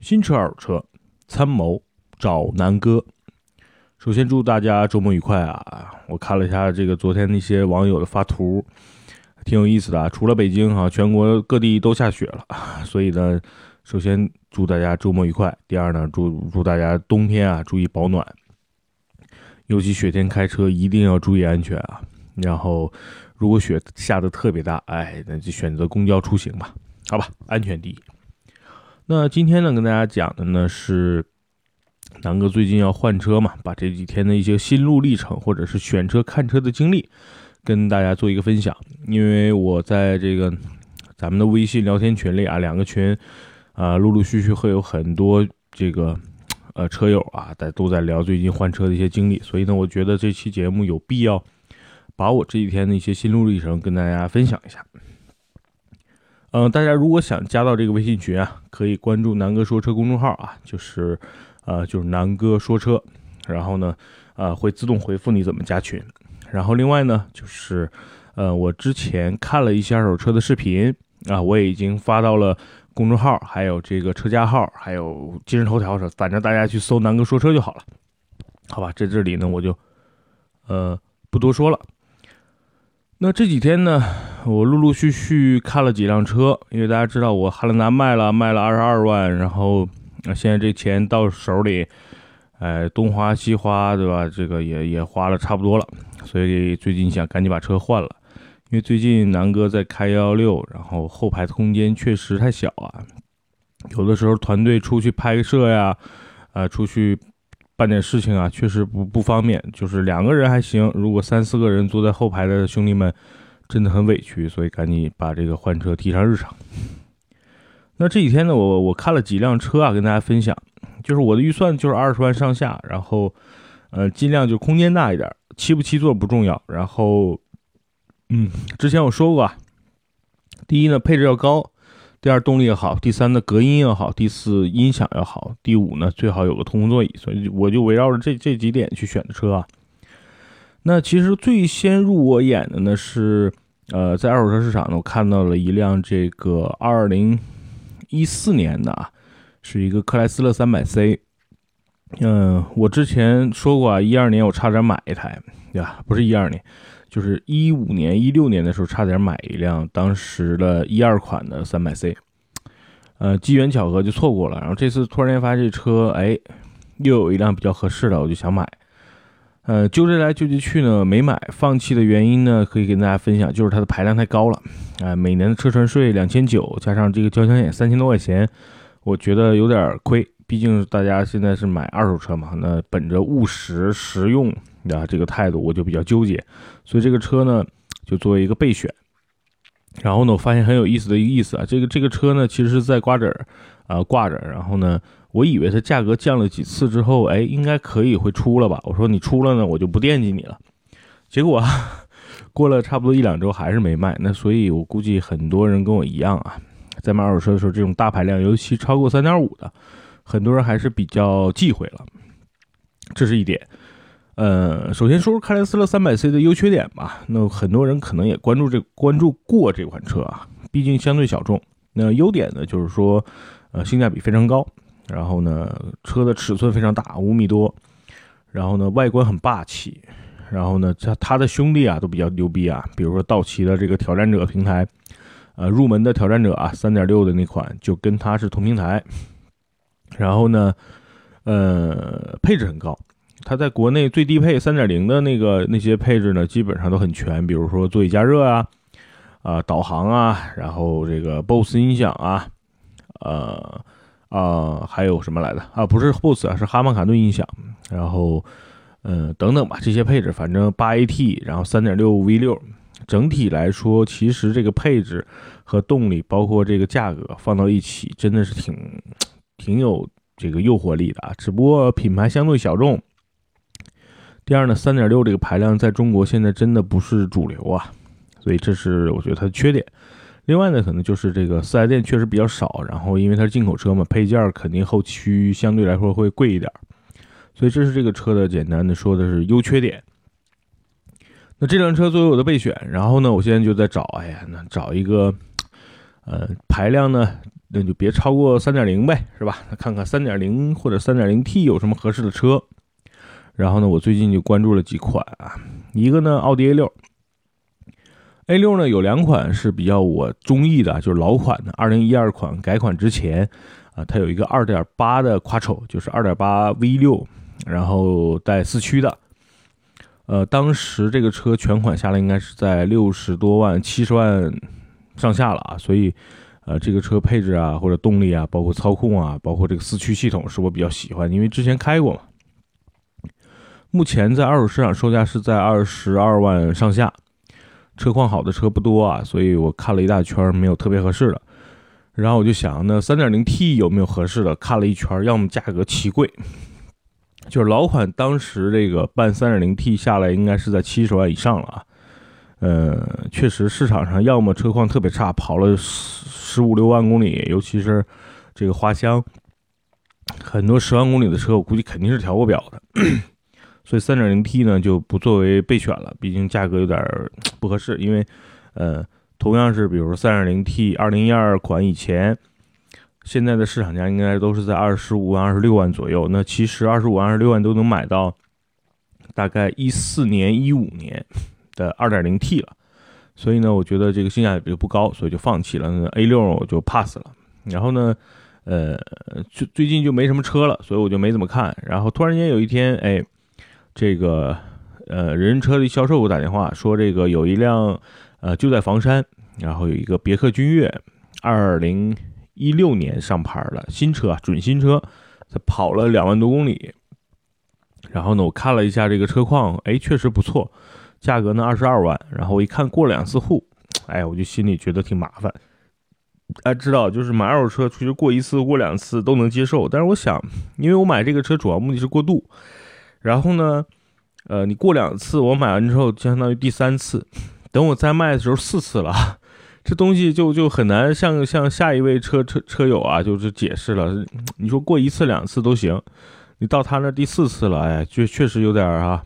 新车、二手车，参谋找南哥。首先祝大家周末愉快啊！我看了一下这个昨天那些网友的发图，挺有意思的啊。除了北京哈，全国各地都下雪了，所以呢，首先祝大家周末愉快。第二呢，祝祝大家冬天啊注意保暖，尤其雪天开车一定要注意安全啊。然后，如果雪下的特别大，哎，那就选择公交出行吧，好吧，安全第一。那今天呢，跟大家讲的呢是南哥最近要换车嘛，把这几天的一些心路历程，或者是选车看车的经历，跟大家做一个分享。因为我在这个咱们的微信聊天群里啊，两个群啊，陆陆续续会有很多这个呃车友啊，在都在聊最近换车的一些经历，所以呢，我觉得这期节目有必要把我这几天的一些心路历程跟大家分享一下。嗯，大家如果想加到这个微信群啊，可以关注南哥说车公众号啊，就是，呃，就是南哥说车，然后呢，呃，会自动回复你怎么加群。然后另外呢，就是，呃，我之前看了一些二手车的视频啊，我也已经发到了公众号，还有这个车架号，还有今日头条上，反正大家去搜南哥说车就好了，好吧？在这里呢，我就，呃，不多说了。那这几天呢，我陆陆续续看了几辆车，因为大家知道我汉兰达卖了，卖了二十二万，然后，现在这钱到手里，哎，东花西花，对吧？这个也也花了差不多了，所以最近想赶紧把车换了，因为最近南哥在开幺幺六，然后后排的空间确实太小啊，有的时候团队出去拍摄呀，啊，出去。办点事情啊，确实不不方便。就是两个人还行，如果三四个人坐在后排的兄弟们，真的很委屈。所以赶紧把这个换车提上日程。那这几天呢，我我看了几辆车啊，跟大家分享。就是我的预算就是二十万上下，然后呃，尽量就空间大一点，七不七座不重要。然后嗯，之前我说过啊，第一呢，配置要高。第二动力也好，第三呢隔音也好，第四音响也好，第五呢最好有个通风座椅，所以我就围绕着这这几点去选的车啊。那其实最先入我眼的呢是，呃，在二手车市场呢，我看到了一辆这个二零一四年的啊，是一个克莱斯勒三百 C。嗯，我之前说过啊，一二年我差点买一台，对吧？不是一二年。就是一五年、一六年的时候，差点买一辆当时的一二款的三百 C，呃，机缘巧合就错过了。然后这次突然间发现这车，哎，又有一辆比较合适的，我就想买。呃，纠结来纠结去呢，没买。放弃的原因呢，可以跟大家分享，就是它的排量太高了。哎，每年的车船税两千九，加上这个交强险三千多块钱，我觉得有点亏。毕竟大家现在是买二手车嘛，那本着务实实用的这个态度，我就比较纠结，所以这个车呢就作为一个备选。然后呢，我发现很有意思的一个意思啊，这个这个车呢其实是在瓜子儿啊挂着，然后呢，我以为它价格降了几次之后，哎，应该可以会出了吧？我说你出了呢，我就不惦记你了。结果过了差不多一两周还是没卖，那所以我估计很多人跟我一样啊，在买二手车的时候，这种大排量，尤其超过三点五的。很多人还是比较忌讳了，这是一点。呃，首先说说克莱斯勒三百 C 的优缺点吧。那很多人可能也关注这关注过这款车啊，毕竟相对小众。那优点呢，就是说，呃，性价比非常高。然后呢，车的尺寸非常大，五米多。然后呢，外观很霸气。然后呢，它它的兄弟啊都比较牛逼啊，比如说道奇的这个挑战者平台，呃，入门的挑战者啊，三点六的那款就跟它是同平台。然后呢，呃，配置很高，它在国内最低配三点零的那个那些配置呢，基本上都很全，比如说座椅加热啊，啊，导航啊，然后这个 BOSS 音响啊，呃，啊，还有什么来的啊？不是 BOSS 啊，是哈曼卡顿音响，然后，嗯，等等吧，这些配置，反正八 AT，然后三点六 V 六，整体来说，其实这个配置和动力，包括这个价格放到一起，真的是挺。挺有这个诱惑力的啊，只不过品牌相对小众。第二呢，三点六这个排量在中国现在真的不是主流啊，所以这是我觉得它的缺点。另外呢，可能就是这个四 S 店确实比较少，然后因为它是进口车嘛，配件肯定后期相对来说会贵一点，所以这是这个车的简单的说的是优缺点。那这辆车作为我的备选，然后呢，我现在就在找，哎呀，那找一个，呃，排量呢？那就别超过三点零呗，是吧？那看看三点零或者三点零 T 有什么合适的车。然后呢，我最近就关注了几款啊，一个呢，奥迪 A 六，A 六呢有两款是比较我中意的，就是老款的，二零一二款改款之前啊，它有一个二点八的 Quattro，就是二点八 V 六，然后带四驱的。呃，当时这个车全款下来应该是在六十多万、七十万上下了啊，所以呃，这个车配置啊，或者动力啊，包括操控啊，包括这个四驱系统，是我比较喜欢，因为之前开过嘛。目前在二手市场售价是在二十二万上下，车况好的车不多啊，所以我看了一大圈没有特别合适的，然后我就想，那三点零 T 有没有合适的？看了一圈，要么价格奇贵，就是老款当时这个办三点零 T 下来应该是在七十万以上了啊，呃，确实市场上要么车况特别差，跑了十十五六万公里，尤其是这个花乡，很多十万公里的车，我估计肯定是调过表的。所以三点零 T 呢就不作为备选了，毕竟价格有点不合适。因为，呃，同样是比如三点零 T 二零一二款以前，现在的市场价应该都是在二十五万、二十六万左右。那其实二十五万、二十六万都能买到大概一四年、一五年的二点零 T 了。所以呢，我觉得这个性价比就不高，所以就放弃了。那 A 六我就 pass 了。然后呢，呃，最最近就没什么车了，所以我就没怎么看。然后突然间有一天，哎。这个呃，人车的销售给我打电话说，这个有一辆呃就在房山，然后有一个别克君越，二零一六年上牌的新车，准新车，它跑了两万多公里。然后呢，我看了一下这个车况，哎，确实不错，价格呢二十二万。然后我一看过两次户，哎，我就心里觉得挺麻烦。大家知道，就是买二手车，其实过一次、过两次都能接受。但是我想，因为我买这个车主要目的是过渡。然后呢，呃，你过两次，我买完之后相当于第三次，等我再卖的时候四次了，这东西就就很难向向下一位车车车友啊，就是解释了。你说过一次两次都行，你到他那第四次了，哎，确确实有点啊，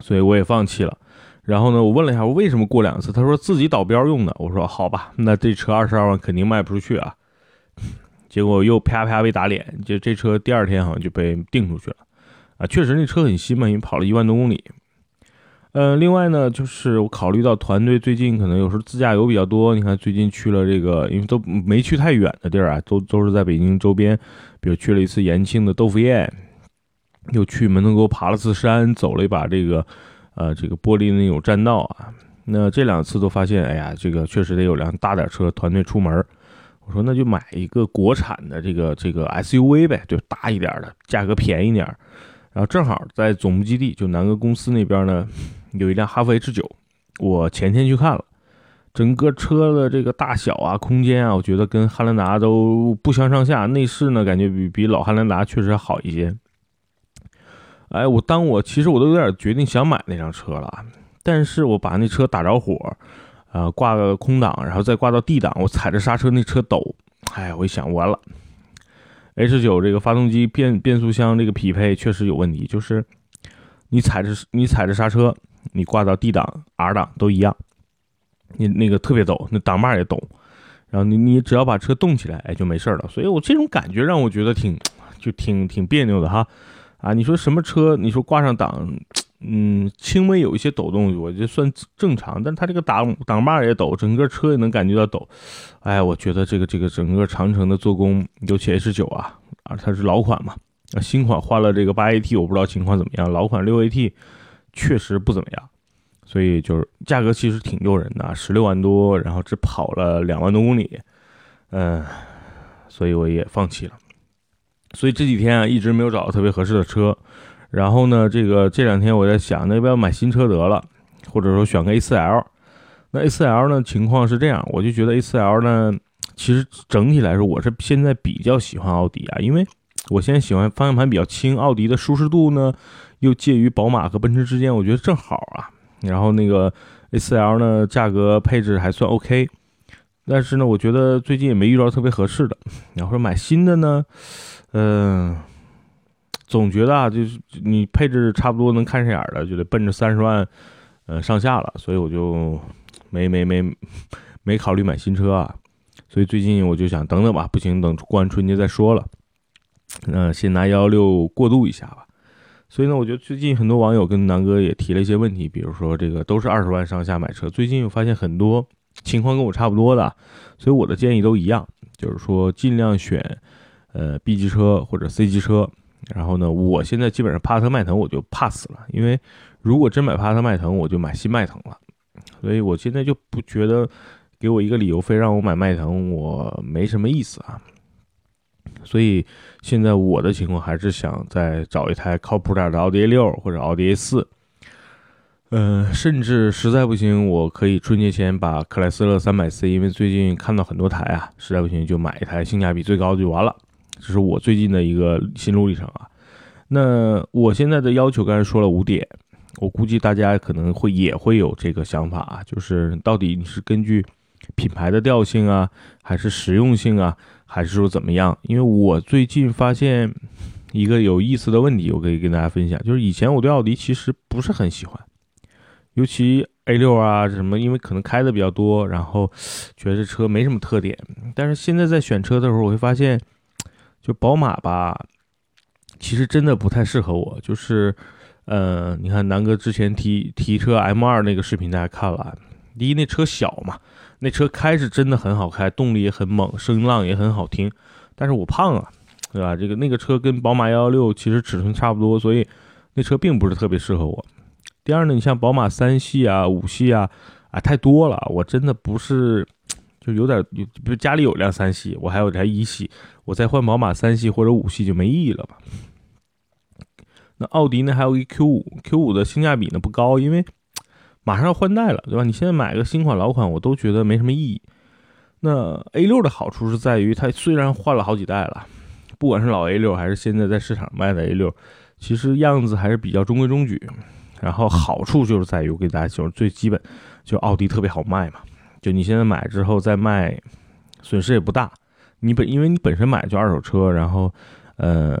所以我也放弃了。然后呢，我问了一下我为什么过两次，他说自己倒标用的。我说好吧，那这车二十二万肯定卖不出去啊。结果又啪啪被打脸，就这车第二天好像就被订出去了。啊，确实那车很新嘛，因为跑了一万多公里。呃，另外呢，就是我考虑到团队最近可能有时候自驾游比较多，你看最近去了这个，因为都没去太远的地儿啊，都都是在北京周边，比如去了一次延庆的豆腐宴，又去门头沟爬了次山，走了一把这个呃这个玻璃那种栈道啊。那这两次都发现，哎呀，这个确实得有辆大点车团队出门。我说那就买一个国产的这个这个 SUV 呗，就大一点的，价格便宜点。然后正好在总部基地，就南哥公司那边呢，有一辆哈弗 H 九，我前天去看了，整个车的这个大小啊、空间啊，我觉得跟汉兰达都不相上下。内饰呢，感觉比比老汉兰达确实好一些。哎，我当我其实我都有点决定想买那辆车了，但是我把那车打着火，呃，挂个空档，然后再挂到 D 档，我踩着刹车，那车抖，哎，我一想完了。H 九这个发动机变变速箱这个匹配确实有问题，就是你踩着你踩着刹车，你挂到 D 档、R 档都一样，你那个特别抖，那档把也抖，然后你你只要把车动起来，哎就没事了。所以我这种感觉让我觉得挺就挺挺别扭的哈，啊，你说什么车？你说挂上档。嗯，轻微有一些抖动，我觉得算正常。但它这个挡挡把也抖，整个车也能感觉到抖。哎，我觉得这个这个整个长城的做工，尤其 H 九啊，啊，它是老款嘛，新款换了这个八 AT，我不知道情况怎么样。老款六 AT 确实不怎么样，所以就是价格其实挺诱人的，十六万多，然后只跑了两万多公里，嗯，所以我也放弃了。所以这几天啊，一直没有找到特别合适的车。然后呢，这个这两天我在想，那要不要买新车得了，或者说选个 A4L。那 A4L 呢，情况是这样，我就觉得 A4L 呢，其实整体来说，我是现在比较喜欢奥迪啊，因为我现在喜欢方向盘比较轻，奥迪的舒适度呢，又介于宝马和奔驰之间，我觉得正好啊。然后那个 A4L 呢，价格配置还算 OK，但是呢，我觉得最近也没遇到特别合适的。然后说买新的呢，嗯。总觉得啊，就是你配置差不多能看上眼的，就得奔着三十万，呃上下了，所以我就没没没没考虑买新车啊。所以最近我就想等等吧，不行，等过完春节再说了。那先拿幺幺六过渡一下吧。所以呢，我觉得最近很多网友跟南哥也提了一些问题，比如说这个都是二十万上下买车，最近我发现很多情况跟我差不多的，所以我的建议都一样，就是说尽量选呃 B 级车或者 C 级车。然后呢，我现在基本上帕萨特、迈腾我就 pass 了，因为如果真买帕萨特、迈腾，我就买新迈腾了。所以我现在就不觉得给我一个理由非让我买迈腾，我没什么意思啊。所以现在我的情况还是想再找一台靠谱点的奥迪 A 六或者奥迪 A 四，嗯，甚至实在不行，我可以春节前把克莱斯勒三百 C，因为最近看到很多台啊，实在不行就买一台性价比最高的就完了。这是我最近的一个心路历程啊。那我现在的要求刚才说了五点，我估计大家可能会也会有这个想法啊，就是到底你是根据品牌的调性啊，还是实用性啊？还是说怎么样？因为我最近发现一个有意思的问题，我可以跟大家分享，就是以前我对奥迪其实不是很喜欢，尤其 A 六啊什么，因为可能开的比较多，然后觉得这车没什么特点。但是现在在选车的时候，我会发现，就宝马吧，其实真的不太适合我。就是，呃，你看南哥之前提提车 M 二那个视频大家看了，第一那车小嘛。那车开是真的很好开，动力也很猛，声浪也很好听。但是我胖啊，对吧？这个那个车跟宝马幺幺六其实尺寸差不多，所以那车并不是特别适合我。第二呢，你像宝马三系啊、五系啊，啊太多了，我真的不是，就有点，比如家里有辆三系，我还有台一系，我再换宝马三系或者五系就没意义了吧？那奥迪呢，还有一 Q 五，Q 五的性价比呢不高，因为。马上要换代了，对吧？你现在买个新款、老款，我都觉得没什么意义。那 A 六的好处是在于，它虽然换了好几代了，不管是老 A 六还是现在在市场卖的 A 六，其实样子还是比较中规中矩。然后好处就是在于，我给大家就是最基本，就奥迪特别好卖嘛。就你现在买之后再卖，损失也不大。你本因为你本身买就二手车，然后，呃，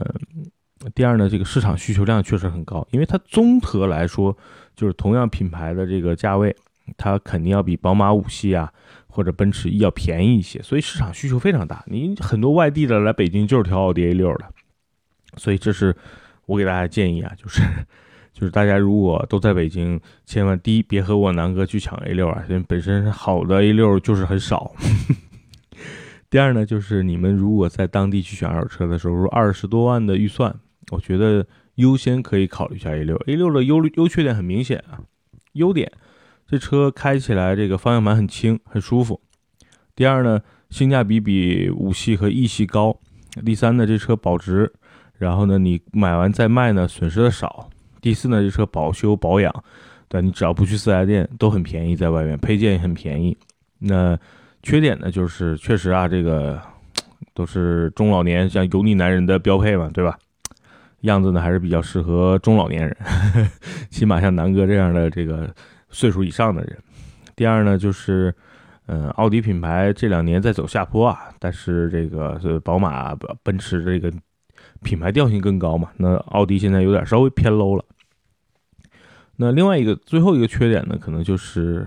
第二呢，这个市场需求量确实很高，因为它综合来说。就是同样品牌的这个价位，它肯定要比宝马五系啊或者奔驰 E 要便宜一些，所以市场需求非常大。你很多外地的来北京就是挑奥迪 A 六的，所以这是我给大家建议啊，就是就是大家如果都在北京，千万第一别和我南哥去抢 A 六啊，因为本身好的 A 六就是很少。第二呢，就是你们如果在当地去选二手车的时候，二十多万的预算，我觉得。优先可以考虑一下 A 六，A 六的优优缺点很明显啊。优点，这车开起来这个方向盘很轻，很舒服。第二呢，性价比比五系和 E 系高。第三呢，这车保值，然后呢，你买完再卖呢，损失的少。第四呢，这车保修保养，对，你只要不去四 S 店都很便宜，在外面配件也很便宜。那缺点呢，就是确实啊，这个都是中老年像油腻男人的标配嘛，对吧？样子呢还是比较适合中老年人，起码像南哥这样的这个岁数以上的人。第二呢，就是，嗯，奥迪品牌这两年在走下坡啊，但是这个是宝马、奔驰这个品牌调性更高嘛，那奥迪现在有点稍微偏 low 了。那另外一个最后一个缺点呢，可能就是，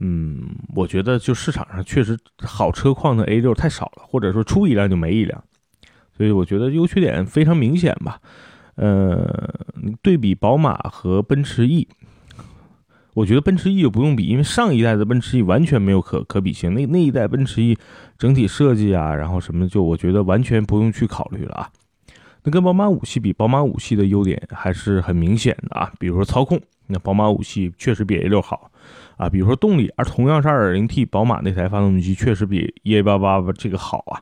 嗯，我觉得就市场上确实好车况的 A 六太少了，或者说出一辆就没一辆。所以我觉得优缺点非常明显吧，呃，对比宝马和奔驰 E，我觉得奔驰 E 就不用比，因为上一代的奔驰 E 完全没有可可比性，那那一代奔驰 E 整体设计啊，然后什么就我觉得完全不用去考虑了啊。那跟宝马五系比，宝马五系的优点还是很明显的啊，比如说操控，那宝马五系确实比 A 六好啊，比如说动力，而同样是 2.0T，宝马那台发动机确实比 EA88 这个好啊。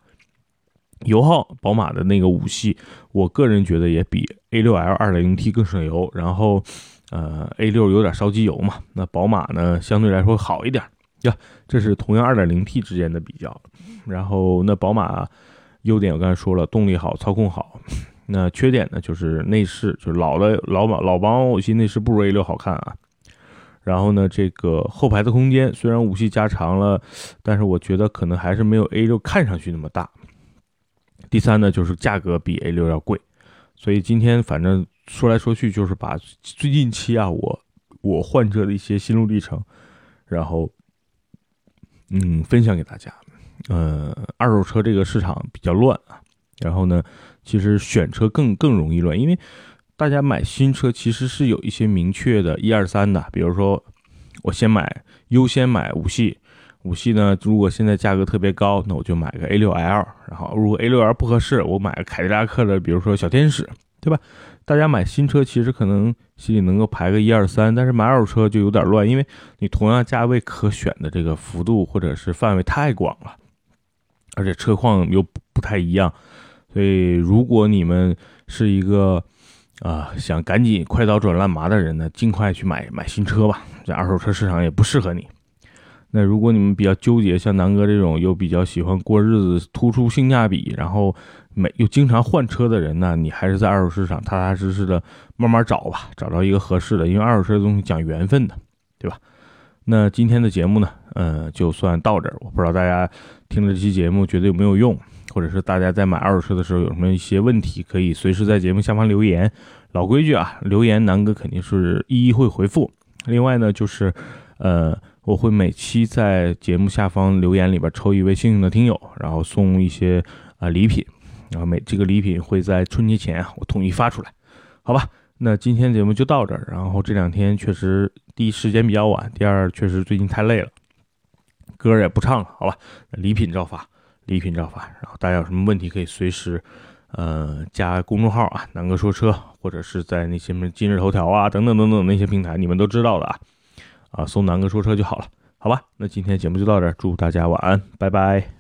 油耗，宝马的那个五系，我个人觉得也比 A6L 2.0T 更省油。然后，呃，A6 有点烧机油嘛，那宝马呢相对来说好一点呀。这是同样 2.0T 之间的比较。然后，那宝马优点我刚才说了，动力好，操控好。那缺点呢就是内饰，就是老的老宝老宝马五系内饰不如 A6 好看啊。然后呢，这个后排的空间虽然五系加长了，但是我觉得可能还是没有 A6 看上去那么大。第三呢，就是价格比 A 六要贵，所以今天反正说来说去，就是把最近期啊，我我换车的一些心路历程，然后嗯分享给大家。呃，二手车这个市场比较乱啊，然后呢，其实选车更更容易乱，因为大家买新车其实是有一些明确的一二三的，比如说我先买优先买五系，五系呢如果现在价格特别高，那我就买个 A 六 L，然后如果 A 六 L 不合适，我买个凯迪拉克的，比如说小天使，对吧？大家买新车其实可能心里能够排个一二三，但是买二手车就有点乱，因为你同样价位可选的这个幅度或者是范围太广了。而且车况又不太一样，所以如果你们是一个啊想赶紧快刀斩乱麻的人呢，尽快去买买新车吧。这二手车市场也不适合你。那如果你们比较纠结，像南哥这种又比较喜欢过日子、突出性价比，然后每又经常换车的人呢，你还是在二手市场踏踏实实的慢慢找吧，找到一个合适的。因为二手车的东西讲缘分的，对吧？那今天的节目呢，呃，就算到这儿。我不知道大家。听了这期节目，觉得有没有用，或者是大家在买二手车的时候有什么一些问题，可以随时在节目下方留言。老规矩啊，留言南哥肯定是一一会回复。另外呢，就是，呃，我会每期在节目下方留言里边抽一位幸运的听友，然后送一些啊礼品，然后每这个礼品会在春节前啊，我统一发出来，好吧？那今天节目就到这儿。然后这两天确实第一时间比较晚，第二确实最近太累了。歌也不唱了，好吧？礼品照发，礼品照发。然后大家有什么问题可以随时，呃，加公众号啊，南哥说车，或者是在那些什么今日头条啊，等等等等那些平台，你们都知道的啊，啊，搜南哥说车就好了，好吧？那今天节目就到这儿，祝大家晚安，拜拜。